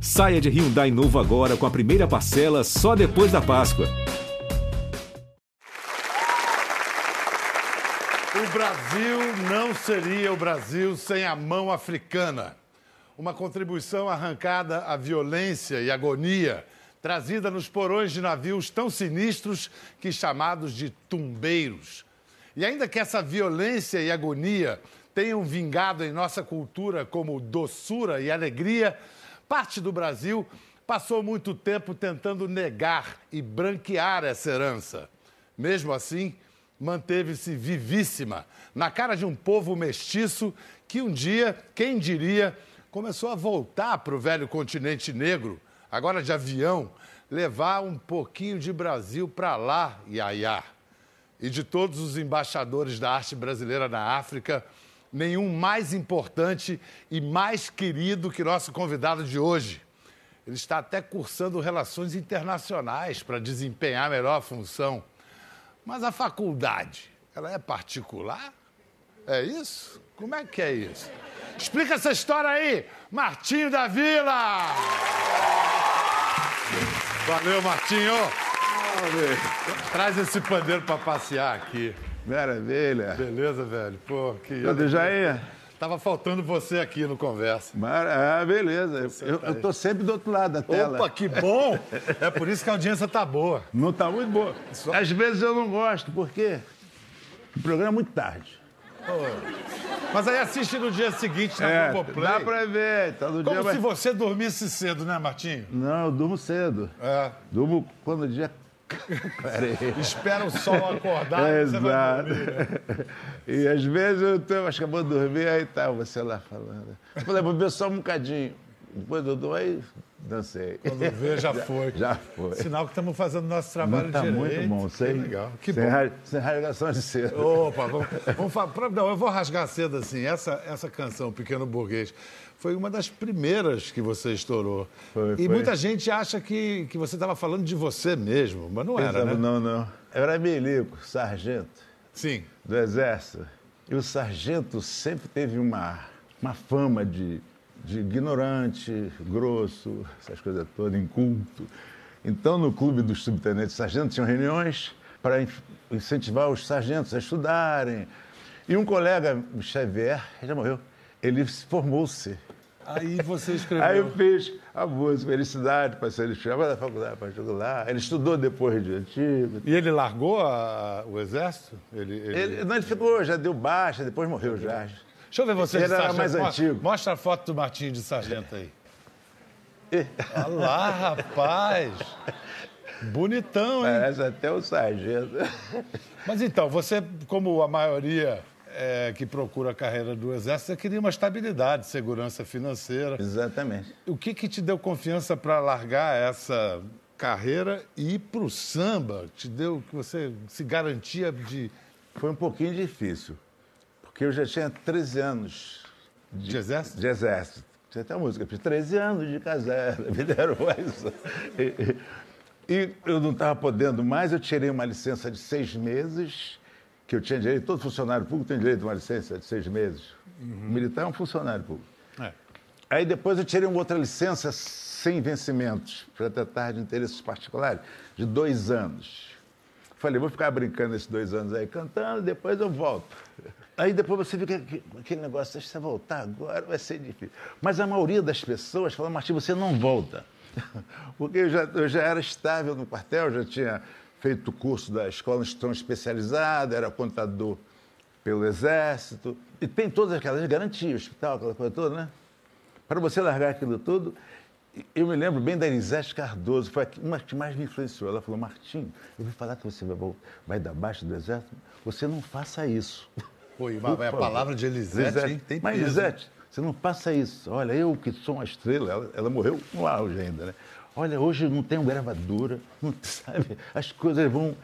Saia de Hyundai novo agora com a primeira parcela só depois da Páscoa. O Brasil não seria o Brasil sem a mão africana. Uma contribuição arrancada à violência e agonia trazida nos porões de navios tão sinistros que chamados de tumbeiros. E ainda que essa violência e agonia tenham vingado em nossa cultura como doçura e alegria, parte do Brasil passou muito tempo tentando negar e branquear essa herança. Mesmo assim, manteve-se vivíssima na cara de um povo mestiço que um dia, quem diria, começou a voltar para o velho continente negro agora de avião, levar um pouquinho de Brasil para lá, Iaiá. E de todos os embaixadores da arte brasileira na África, nenhum mais importante e mais querido que nosso convidado de hoje. Ele está até cursando relações internacionais para desempenhar melhor a função. Mas a faculdade, ela é particular? É isso? Como é que é isso? Explica essa história aí, Martinho da Vila! Valeu, Martinho! Traz esse pandeiro para passear aqui. Maravilha. Beleza, velho? Pô, que. Tudo já ia? Tava faltando você aqui no Conversa. Mar... Ah, beleza. Eu, eu tô sempre do outro lado da tela. Opa, que bom! É por isso que a audiência tá boa. Não tá muito boa. Às vezes eu não gosto, por quê? O programa é muito tarde. Mas aí assiste no dia seguinte na É, Globoplay. dá pra ver. Todo Como dia se você dormisse cedo, né, Martinho? Não, eu durmo cedo. É. Durmo quando o dia... Espera o sol acordar e você vai dormir. E às vezes eu tô, acho que eu vou dormir, aí tá você lá falando. Eu falei, vou ver só um bocadinho. Depois eu dou, aí dancei. Quando vê, já foi. Já foi. Sinal que estamos fazendo nosso trabalho Não, tá direito. muito bom. Sem, Que legal. Que sem, bom. ra- sem rasgação de cedo. Opa, vamos, vamos falar. Não, eu vou rasgar cedo assim. Essa, essa canção, Pequeno Burguês, foi uma das primeiras que você estourou. Foi, e foi. muita gente acha que, que você estava falando de você mesmo, mas não era, né? Não, não. Eu era milico, sargento Sim. do Exército. E o sargento sempre teve uma, uma fama de, de ignorante, grosso, essas coisas todas, inculto. Então, no clube dos subtenentes sargentos, tinham reuniões para in- incentivar os sargentos a estudarem. E um colega, Xavier, já morreu, ele formou-se. Aí você escreveu. Aí eu fiz a música, Felicidade, para ser escravo da faculdade particular. Ele estudou depois de antigo. E ele largou a- o exército? Ele, ele- Ele, não, ele ficou, já deu baixa, depois morreu já. Deixa eu ver você Ele de era sargento. mais Mostra- antigo. Mostra a foto do Martinho de sargento aí. Olha lá, rapaz. Bonitão, hein? Parece até o sargento. Mas então, você, como a maioria é, que procura a carreira do Exército, você queria uma estabilidade, segurança financeira. Exatamente. O que, que te deu confiança para largar essa carreira e ir para o samba? Te deu que você se garantia de, Foi um pouquinho difícil, porque eu já tinha 13 anos de exército? de exército. Tinha até a música, fiz 13 anos de casada, vida heróis. E, e eu não estava podendo mais, eu tirei uma licença de seis meses, que eu tinha direito, todo funcionário público tem direito a uma licença de seis meses. O militar é um funcionário público. É. Aí depois eu tirei uma outra licença sem vencimentos, para tratar de interesses particulares, de dois anos. Falei, vou ficar brincando esses dois anos aí, cantando, depois eu volto. Aí depois você fica aquele negócio, se você voltar agora vai ser difícil. Mas a maioria das pessoas fala, Martim, você não volta. Porque eu já, eu já era estável no quartel, já tinha feito o curso da escola instrução especializada, era contador pelo Exército. E tem todas aquelas garantias, hospital, aquela coisa toda, né? Para você largar aquilo tudo, eu me lembro bem da Elisete Cardoso, foi uma que mais me influenciou. Ela falou, Martim, eu vou falar que você vai, vai dar baixa do Exército, você não faça isso. Pô, e a palavra de Elisete, hein? Tem Mas, peso. Elisete, você não faça isso. Olha, eu que sou uma estrela, ela, ela morreu no auge ainda, né? Olha, hoje eu não tenho gravadora, não, sabe? As coisas vão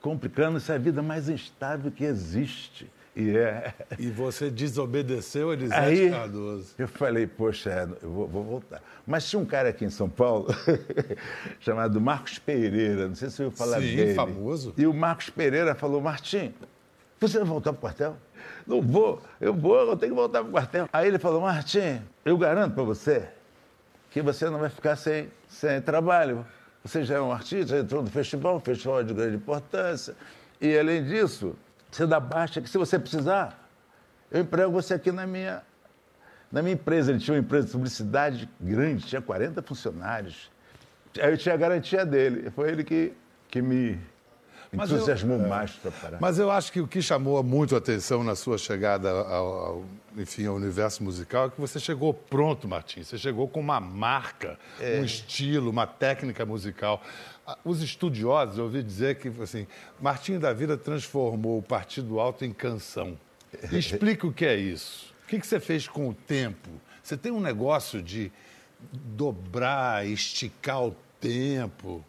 complicando, isso é a vida mais instável que existe. E é. E você desobedeceu Elisete Aí Cardoso. eu falei, poxa, é, eu vou, vou voltar. Mas tinha um cara aqui em São Paulo chamado Marcos Pereira, não sei se ouviu falar Sim, dele. famoso. E o Marcos Pereira falou, Martim, você vai voltar para o quartel? Não vou, eu vou, eu tenho que voltar para o quartel. Aí ele falou, Martim, eu garanto para você que você não vai ficar sem, sem trabalho. Você já é um artista, entrou no festival, um festival de grande importância. E, além disso, você dá baixa que se você precisar, eu emprego você aqui na minha, na minha empresa. Ele tinha uma empresa de publicidade grande, tinha 40 funcionários. Aí eu tinha a garantia dele. Foi ele que, que me Mas eu- entusiasmou mais para parar. Mas eu acho que o que chamou muito a atenção na sua chegada ao, ao- enfim, ao universo musical é que você chegou pronto, Martim. Você chegou com uma marca, um estilo, uma técnica musical. Ah, Os estudiosos, eu ouvi dizer que assim, Martim da Vida transformou o Partido Alto em canção. Explica o que é isso. O que que você fez com o tempo? Você tem um negócio de dobrar, esticar o tempo.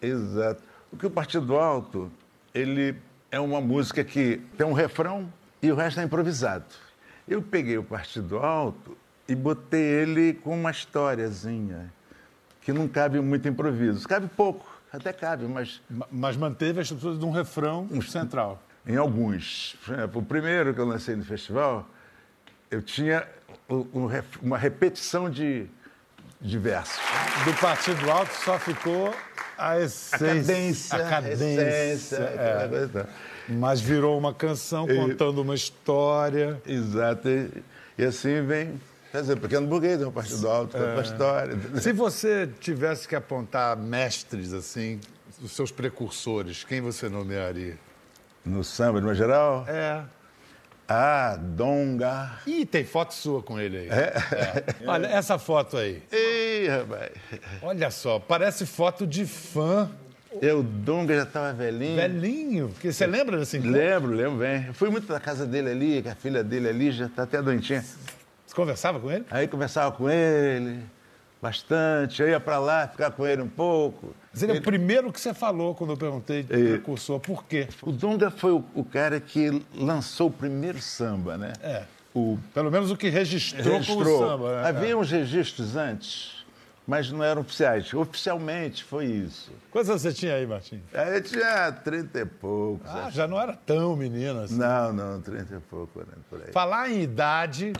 Exato. Porque o Partido Alto, ele é uma música que tem um refrão e o resto é improvisado. Eu peguei o Partido Alto e botei ele com uma historiazinha que não cabe muito improviso. Cabe pouco, até cabe, mas Ma- Mas manteve a estrutura de um refrão central. em alguns. Por exemplo, o primeiro que eu lancei no festival, eu tinha um- um uma repetição de, de versos. Do Partido Alto só ficou a A essência. cadência, A cadência. é. coisa. Mas virou uma canção contando uma história. Exato. E, e assim vem. Quer dizer, Pequeno Burguês é um partido alto, é. uma história. Se você tivesse que apontar mestres, assim, os seus precursores, quem você nomearia? No samba, de uma geral, É. ah, Donga. Ih, tem foto sua com ele aí. É. Olha, essa foto aí. Ei, rapaz. Olha só, parece foto de fã Eu, Donga já estava velhinho. velhinho. Porque você lembra desse encontro? Lembro, lembro bem. Eu fui muito na casa dele ali, que a filha dele ali já está até doentinha. Você conversava com ele? Aí conversava com ele bastante, eu ia para lá ficar com ele um pouco. Mas ele é o primeiro que você falou quando eu perguntei de precursor. Por quê? O Donga foi o, o cara que lançou o primeiro samba, né? É. O Pelo menos o que registrou, registrou. com o samba. Né? Havia uns registros antes, mas não eram oficiais. Oficialmente foi isso. Quantos anos você tinha aí, Martim? Aí eu tinha 30 e poucos. Ah, acho. já não era tão menino assim. Não, não, 30 e pouco, né, por aí. Falar em idade,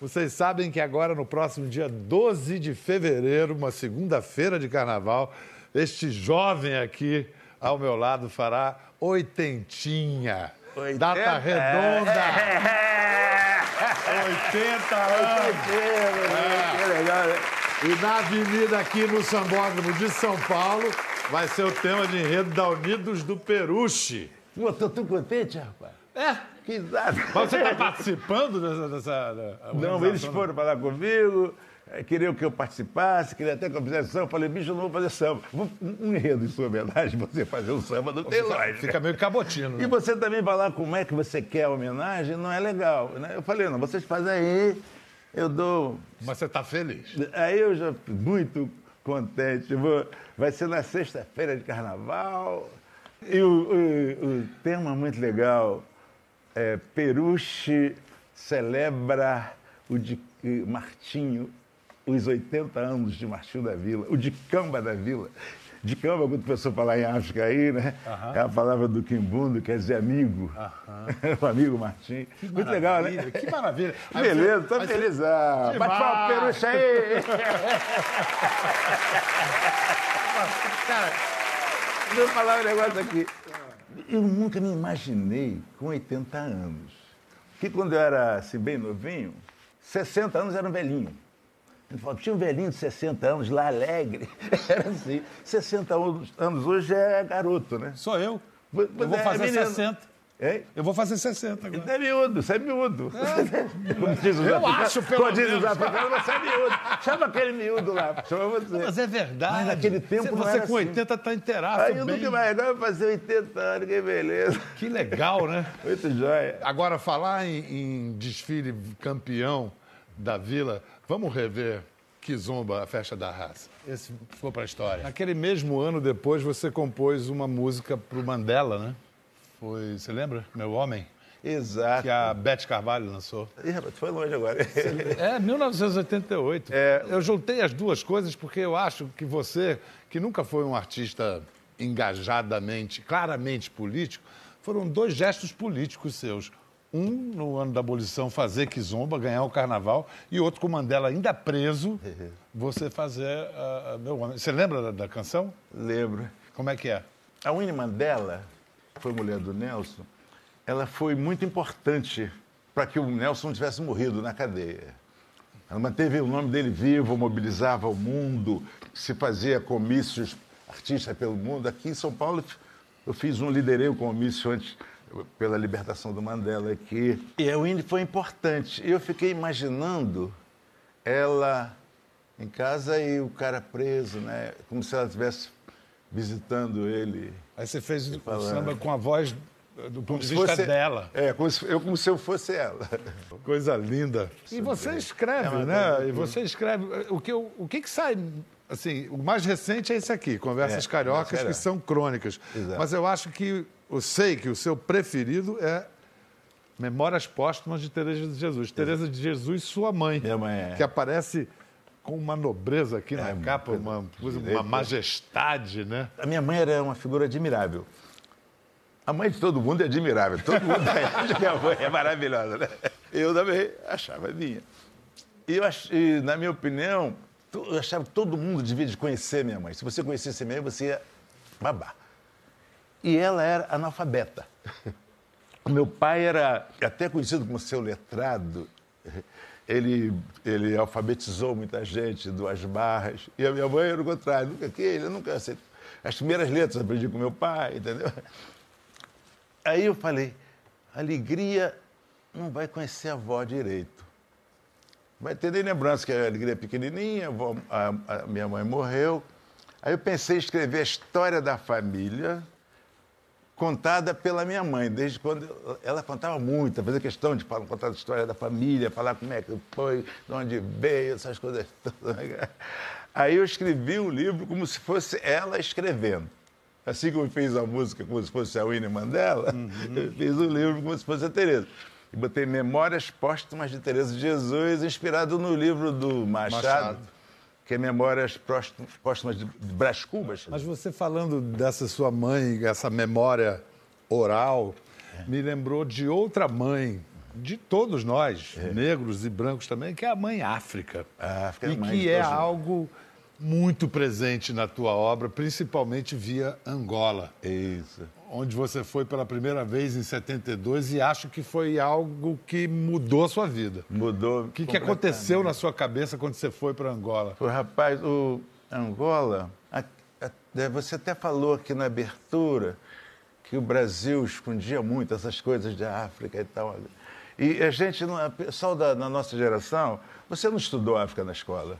vocês sabem que agora, no próximo dia 12 de fevereiro, uma segunda-feira de carnaval, este jovem aqui ao meu lado fará oitentinha. Oitenta? Data redonda. 80 anos. Que legal, né? E na avenida aqui no Sambódromo de São Paulo vai ser o tema de enredo da Unidos do Peruche. Pô, tô tão contente, rapaz. É. Que. Mas você está participando dessa... dessa Não, eles foram falar comigo, queriam que eu participasse, queriam até que eu fizesse samba. Eu falei, bicho, eu não vou fazer samba. Vou- Um enredo em sua homenagem, você fazer um samba, não tem lógica. Fica meio cabotino, E né? você também falar como é que você quer a homenagem, não é legal. Né? Eu falei, não, vocês fazem aí, eu dou. Mas você está feliz. Aí eu já muito contente. Vou- Vai ser na sexta-feira de carnaval. E o, o- o tema é muito legal é Peruche celebra o de Martinho, os 80 anos de Martinho da Vila, o de Camba da Vila. De Camba, quando a pessoa falar em África aí, né? É a palavra do Quimbundo, quer dizer amigo. o amigo Martim. Muito legal, né? Que maravilha. Que beleza, tô Aí você- feliz. Ah, Bate palma Peruche aí! Cara, deixa eu falar um negócio aqui. Eu nunca me imaginei com 80 anos. Que quando eu era assim, bem novinho, 60 anos era um velhinho. Tinha um velhinho de 60 anos lá, alegre. Era assim. 60 anos, hoje é garoto, né? Sou eu. Mas Eu vou é fazer menino. 60. Hein? Eu vou fazer 60 agora. Você é miúdo, você é miúdo. Como diz os Eu africanos- acho, pelo como diz os africanos, você é miúdo. Chama aquele miúdo lá, chama você. Mas é verdade. Mas naquele tempo Você, não você com assim. 80 está inteiraço Aí eu bem. nunca mais, agora eu fazer 80 anos, que beleza. Que legal, né? Muito jóia. Agora, falar em, em desfile campeão da Vila, vamos rever Kizomba, a festa da raça. Esse ficou para a história. Naquele mesmo ano depois, você compôs uma música para o Mandela, né? Foi, você lembra? Meu Homem? Exato. Que a Beth Carvalho lançou. Ih, rapaz, foi longe agora. É, 1988. É. Eu juntei as duas coisas porque eu acho que você, que nunca foi um artista engajadamente, claramente político, foram dois gestos políticos seus. Um no ano da abolição fazer Kizomba, ganhar o carnaval, e outro com Mandela ainda preso, você fazer uh, Meu Homem. Você lembra da, da, canção? Lembro. Como é que é? A Winnie Mandela, que foi mulher do Nelson, ela foi muito importante para que o Nelson tivesse morrido na cadeia. Ela manteve o nome dele vivo, mobilizava o mundo, se fazia comícios artistas pelo mundo. Aqui em São Paulo, eu fiz um, liderei o comício antes pela libertação do Mandela aqui. E a Winnie foi importante. Eu fiquei imaginando ela em casa e o cara preso, né? Como se ela estivesse visitando ele. Aí você fez o samba com a voz do ponto de vista fosse, dela. É, como se, eu como se eu fosse ela. Coisa linda. E você escreve, é né? E você escreve. O que, o que, que sai. Assim, o mais recente é esse aqui, Conversas é, Cariocas, que são crônicas. Exato. Mas eu acho que, eu sei que o seu preferido é Memórias Póstumas de Teresa de Jesus. Exato. Teresa de Jesus, sua mãe. Minha mãe é. Que aparece com uma nobreza aqui na é, capa, uma, uma majestade, né? A minha mãe era uma figura admirável. A mãe de todo mundo é admirável. Todo mundo acha que a mãe é maravilhosa, né? Eu também achava minha. E, eu e, na minha opinião, eu achava que todo mundo devia de conhecer minha mãe. Se você conhecesse minha mãe, você ia babar. E ela era analfabeta. O meu pai era até conhecido como seu letrado. Ele, ele alfabetizou muita gente, duas barras. E a minha mãe era o contrário. Nunca que ele nunca aceitou. As primeiras letras aprendi com meu pai, entendeu? Aí eu falei, alegria não vai conhecer a avó direito. Vai ter nem lembrança que a alegria é pequenininha, a, a, a minha mãe morreu. Aí eu pensei em escrever a história da família contada pela minha mãe, desde quando ela contava muito, fazia questão de contar a história da família, falar como é que foi, de onde veio, essas coisas todas. Aí eu escrevi um livro como se fosse ela escrevendo. Assim como fez a música como se fosse a Winnie Mandela, uhum. eu fiz o livro como se fosse a Tereza. E botei Memórias Póstumas de Tereza de Jesus, inspirado no livro do Machado, Machado. Que é Memórias Póstumas de Brás Cubas. Mas você falando dessa sua mãe, essa memória oral, é. me lembrou de outra mãe, de todos nós, é. negros e brancos também, que é a mãe África. A África é e que é algo muito presente na tua obra, principalmente via Angola. Isso. Onde você foi pela primeira vez em 72 e acho que foi algo que mudou a sua vida. Mudou. O que, que aconteceu na sua cabeça quando você foi para Angola? Foi, rapaz, o Angola, a, a, é, você até falou aqui na abertura que o Brasil escondia muito essas coisas de África e tal. E a gente, o pessoal da, da nossa geração, você não estudou África na escola.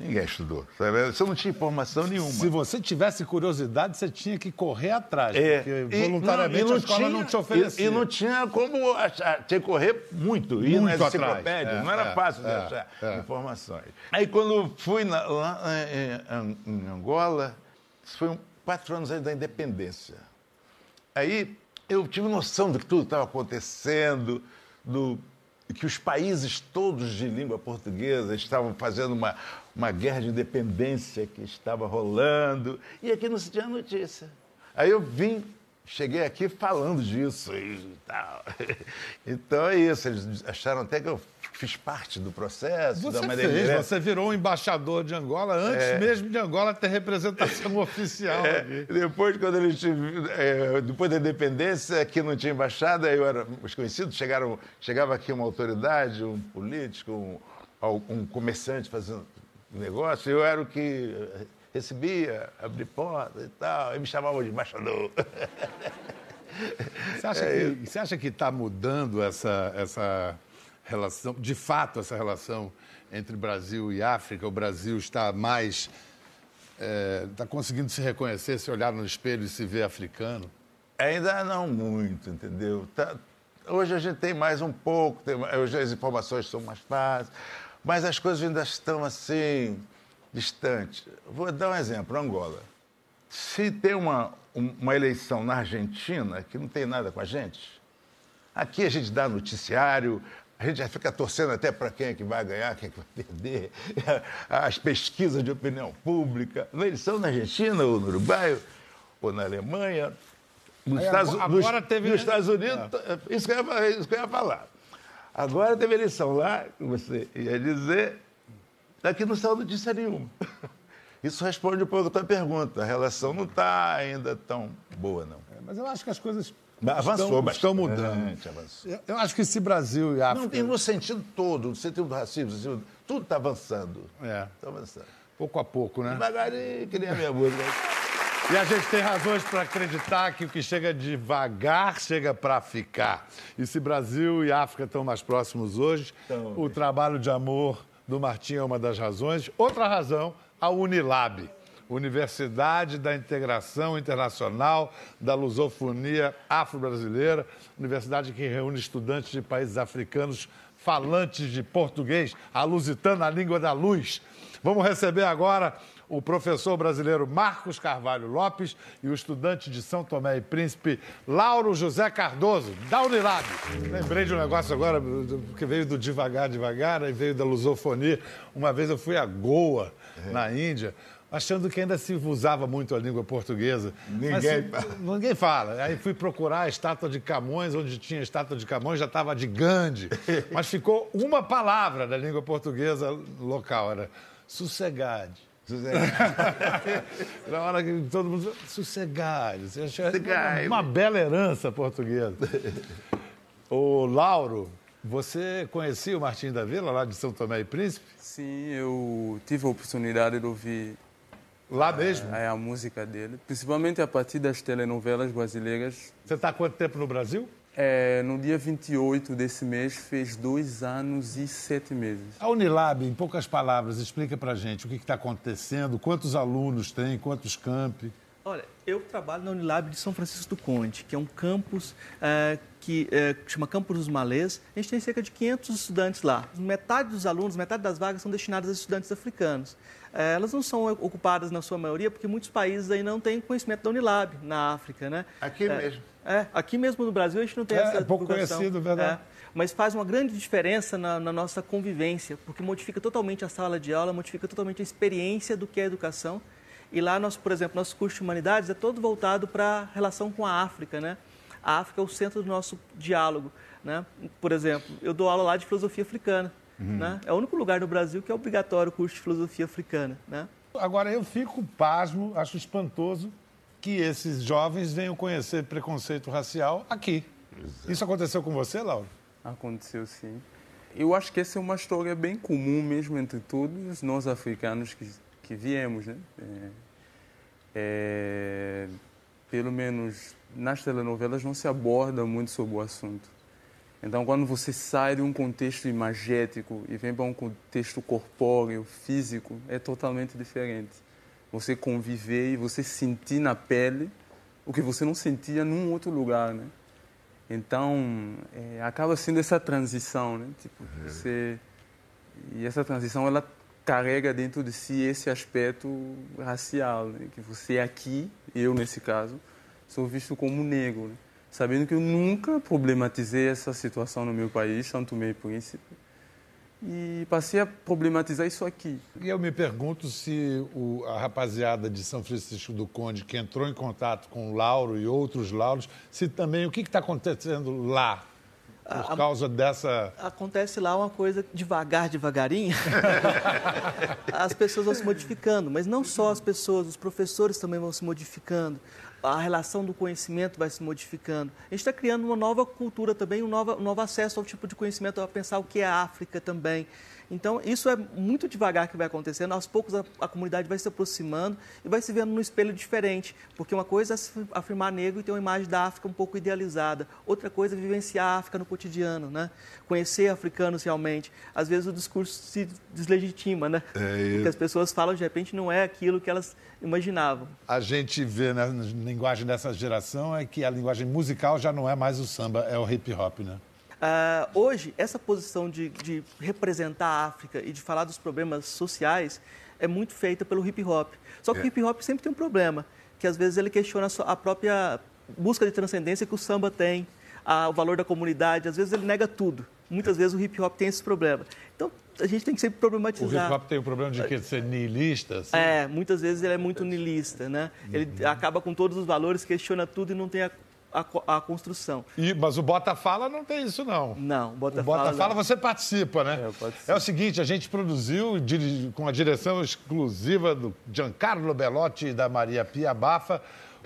Ninguém estudou. Sabe? Você não tinha informação nenhuma. Se você tivesse curiosidade, você tinha que correr atrás, é, porque voluntariamente e não, e não a escola tinha, não te oferecia. E, e, não tinha como achar, tinha que correr muito, muito ir nas enciclopédias, é, não era é, fácil de é, achar é. informações. Aí quando fui na, lá em, em Angola, isso foi um, quatro anos antes da independência. Aí eu tive noção do que tudo estava acontecendo, do que os países todos de língua portuguesa estavam fazendo uma, uma guerra de independência que estava rolando, e aqui não se tinha notícia. Aí eu vim, cheguei aqui falando disso e tal. Então é isso, eles acharam até que eu fiz parte do processo. Você da fez, direta. você virou um embaixador de Angola antes é. mesmo de Angola ter representação oficial é. Depois, quando eles é, depois da independência, aqui não tinha embaixada, eu era os conhecidos, chegaram, chegava aqui uma autoridade, um político, um, um comerciante fazendo negócio, eu era o que recebia, abria porta e tal, e me chamavam de embaixador. Você acha é, que que está mudando essa, essa relação, de fato, essa relação entre Brasil e África? O Brasil está mais. Está é, conseguindo se reconhecer, se olhar no espelho e se ver africano? Ainda não muito, entendeu? Tá, hoje a gente tem mais um pouco, tem, hoje as informações são mais fáceis. Mas as coisas ainda estão assim, distantes. Vou dar um exemplo: Angola. Se tem uma, uma eleição na Argentina que não tem nada com a gente, aqui a gente dá noticiário, a gente já fica torcendo até para quem é que vai ganhar, quem é que vai perder, as pesquisas de opinião pública. Na eleição na Argentina, ou no Uruguai, ou na Alemanha, Nos Aí, Estados, agora nos, teve- nos Estados Unidos, isso, que eu ia, falar, isso que eu ia falar. Agora teve eleição lá, você ia dizer, daqui não saiu notícia nenhuma. Isso responde um pouco a tua pergunta. A relação não está ainda tão boa, não. Mas eu acho que as coisas avançou estão, bastante. estão mudando. avançou. Eu- Eu acho que se Brasil e África, Não, tem no sentido todo, no sentido do racismo, sentido- tudo está avançando. É. Está avançando. pouco a pouco, né? Devagarinho, que nem a minha música. E a gente tem razões para acreditar que o que chega devagar chega para ficar. E se Brasil e África estão mais próximos hoje, Estão. o trabalho de amor do Martim é uma das razões. Outra razão, a Unilab, Universidade da Integração Internacional da Lusofonia Afro-Brasileira, universidade que reúne estudantes de países africanos falantes de português, a lusitana, a língua da luz. Vamos receber agora o professor brasileiro Marcos Carvalho Lopes e o estudante de São Tomé e Príncipe, Lauro José Cardoso, da Unilab. Lembrei de um negócio agora, que veio do devagar, devagar, e veio da lusofonia. Uma vez eu fui a Goa, na Índia, achando que ainda se usava muito a língua portuguesa. Ninguém Mas. Ninguém fala. Aí fui procurar a estátua de Camões, onde tinha a estátua de Camões, já estava de Gandhi. Mas ficou uma palavra da língua portuguesa local, era sossegade. Na hora que todo mundo. Achou Sossegade. Uma bela herança portuguesa. Ô, Lauro, você conhecia o Martim da Vila, lá de São Tomé e Príncipe? Sim, eu tive a oportunidade de ouvir Lá mesmo. eh, a música dele, principalmente a partir das telenovelas brasileiras. Você está há quanto tempo no Brasil? Eh, no dia 28 desse mês, fez dois anos e sete meses. A Unilab, em poucas palavras, explica pra gente o que está acontecendo, quantos alunos tem, quantos campi. Olha, eu trabalho na Unilab de São Francisco do Conde, que é um campus eh, que eh, chama Campus dos Malês. A gente tem cerca de 500 estudantes lá. Metade dos alunos, metade das vagas são destinadas a estudantes africanos. Eh, elas não são ocupadas na sua maioria porque muitos países aí não têm conhecimento da Unilab na África, né? Aqui Eh, mesmo. É, aqui mesmo no Brasil a gente não tem É, essa é pouco divulgação. conhecido, verdade. É, mas faz uma grande diferença na, na nossa convivência, porque modifica totalmente a sala de aula, modifica totalmente a experiência do que é a educação. E lá, nós, por exemplo, nosso curso de humanidades é todo voltado para a relação com a África, né? A África é o centro do nosso diálogo, né? Por exemplo, eu dou aula lá de filosofia africana, né? É o único lugar no Brasil que é obrigatório o curso de filosofia africana, né? Agora, eu fico pasmo, acho espantoso que esses jovens venham conhecer preconceito racial aqui. Isso aconteceu com você, Lauro? Aconteceu sim. Eu acho que essa é uma história bem comum mesmo entre todos nós africanos que, que viemos, né? É, é, pelo menos nas telenovelas não se aborda muito sobre o assunto. Então, quando você sai de um contexto imagético e vem para um contexto corpóreo, físico, é totalmente diferente. Você conviver e você sentir na pele o que você não sentia num outro lugar, né? Então, é, acaba sendo essa transição, né? Tipo, você... E essa transição, ela carrega dentro de si esse aspecto racial, né? Que você aqui, eu nesse caso, sou visto como negro, né? Sabendo que eu nunca problematizei essa situação no meu país, Santo Meio Príncipe, e passei a problematizar isso aqui. E eu me pergunto se o- a rapaziada de São Francisco do Conde, que entrou em contato com o Lauro e outros Lauros, se também o que está acontecendo lá por A- causa dessa. acontece lá uma coisa devagar, devagarinho. as pessoas vão se modificando, mas não só as pessoas, os professores também vão se modificando. A relação do conhecimento vai se modificando. A gente está criando uma nova cultura também, um novo, um novo acesso ao tipo de conhecimento, a pensar o que é a África também. Então, isso é muito devagar que vai acontecendo. Aos poucos, a, a comunidade vai se aproximando e vai se vendo num espelho diferente. Porque uma coisa é afirmar negro e ter uma imagem da África um pouco idealizada. Outra coisa é vivenciar a África no cotidiano, né? Conhecer africanos realmente. Às vezes, o discurso se deslegitima, né? Porque as pessoas falam, de repente, não é aquilo que elas imaginavam. A gente vê na linguagem dessa geração é que a linguagem musical já não é mais o samba, é o hip hop, né? Ah, hoje, essa posição de, de representar a África e de falar dos problemas sociais é muito feita pelo hip hop. Só que o hip hop sempre tem um problema, que às vezes ele questiona a própria busca de transcendência que o samba tem, a- o valor da comunidade, às vezes ele nega tudo. Muitas vezes o hip hop tem esse problema. Então, a gente tem que sempre O problematizar. hip hop tem o problema de que ser niilista. assim. É, muitas vezes ele é muito niilista, né? Ele acaba com todos os valores, questiona tudo e não tem a a, a construção. E- mas o Bota Fala não tem isso, não. Não, Bota o Bota Fala Fala não. você participa, né? É, participo. É o seguinte, a gente produziu com a direção exclusiva do Giancarlo Belotti e da Maria Pia Bafa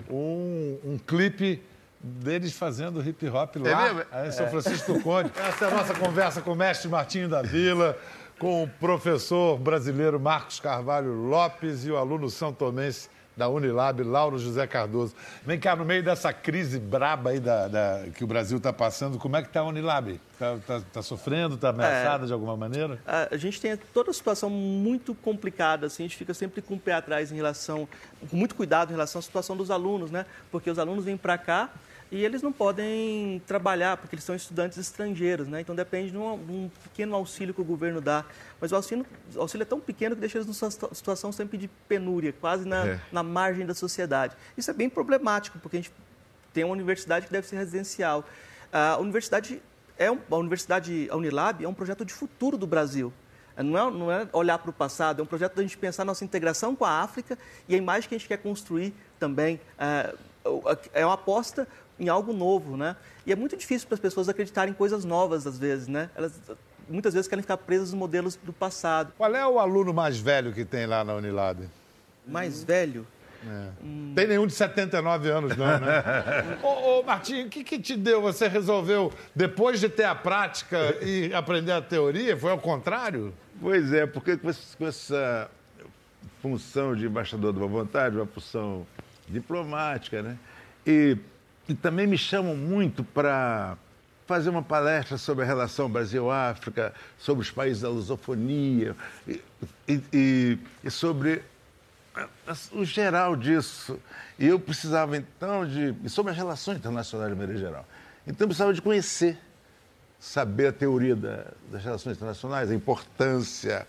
um, um clipe deles fazendo hip hop lá mesmo? em São Francisco do Conde. Essa é a nossa conversa com o mestre Martinho da Vila, com o professor brasileiro Marcos Carvalho Lopes e o aluno são tomense da Unilab, Lauro José Cardoso. Vem cá, no meio dessa crise braba aí da, da- que o Brasil está passando, como é que está a Unilab? Está sofrendo, está ameaçada de alguma maneira? A a gente tem toda a situação muito complicada, assim, a gente fica sempre com o pé atrás em relação, com muito cuidado em relação à situação dos alunos, né? Porque os alunos vêm para cá e eles não podem trabalhar, porque eles são estudantes estrangeiros, né? Então depende de um, de um pequeno auxílio que o governo dá. Mas o auxílio, o auxílio é tão pequeno que deixa eles numa situa- situação sempre de penúria, quase na, É. na margem da sociedade. Isso é bem problemático, porque a gente tem uma universidade que deve ser residencial. A universidade é um, a universidade a Unilab é um projeto de futuro do Brasil. Não é, não é olhar para o passado, é um projeto da gente pensar nossa integração com a África e a imagem que a gente quer construir também. É, é uma aposta em algo novo, né? E é muito difícil para as pessoas acreditarem em coisas novas, às vezes, né? Elas muitas vezes querem ficar presas nos modelos do passado. Qual é o aluno mais velho que tem lá na Unilab? Mais velho, Tem nenhum de 79 anos, não, né? ô, ô, Martinho, o que, que te deu? Você resolveu, depois de ter a prática e aprender a teoria, foi ao contrário? Pois é, porque com essa função de embaixador da boa vontade, uma função diplomática, né? E, e também me chamam muito para fazer uma palestra sobre a relação Brasil-África, sobre os países da lusofonia e, e- e- sobre o geral disso. E eu precisava, então, de... sobre as relações internacionais de maneira geral. Então, eu precisava de conhecer saber a teoria da- das relações internacionais, a importância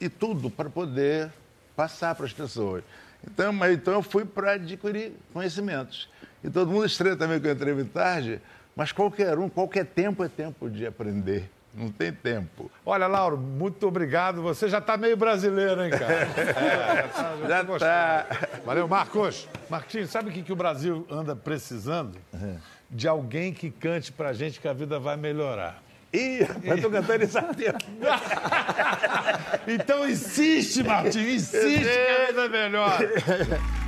e tudo para poder passar para as pessoas. Então, mas, então eu fui para adquirir conhecimentos. E todo mundo estranha também que eu entrei muito tarde, mas qualquer um, qualquer tempo é tempo de aprender. Não tem tempo. Olha, Lauro, muito obrigado. Você já está meio brasileiro, hein, cara? É, já tá, tô tá. gostando. Valeu, Marcos. Marquinhos, sabe o que, que o Brasil anda precisando? De alguém que cante pra gente que a vida vai melhorar. Ih, mas estou cantando isso aqui. Então insiste, Martinho, insiste que a vida é melhor.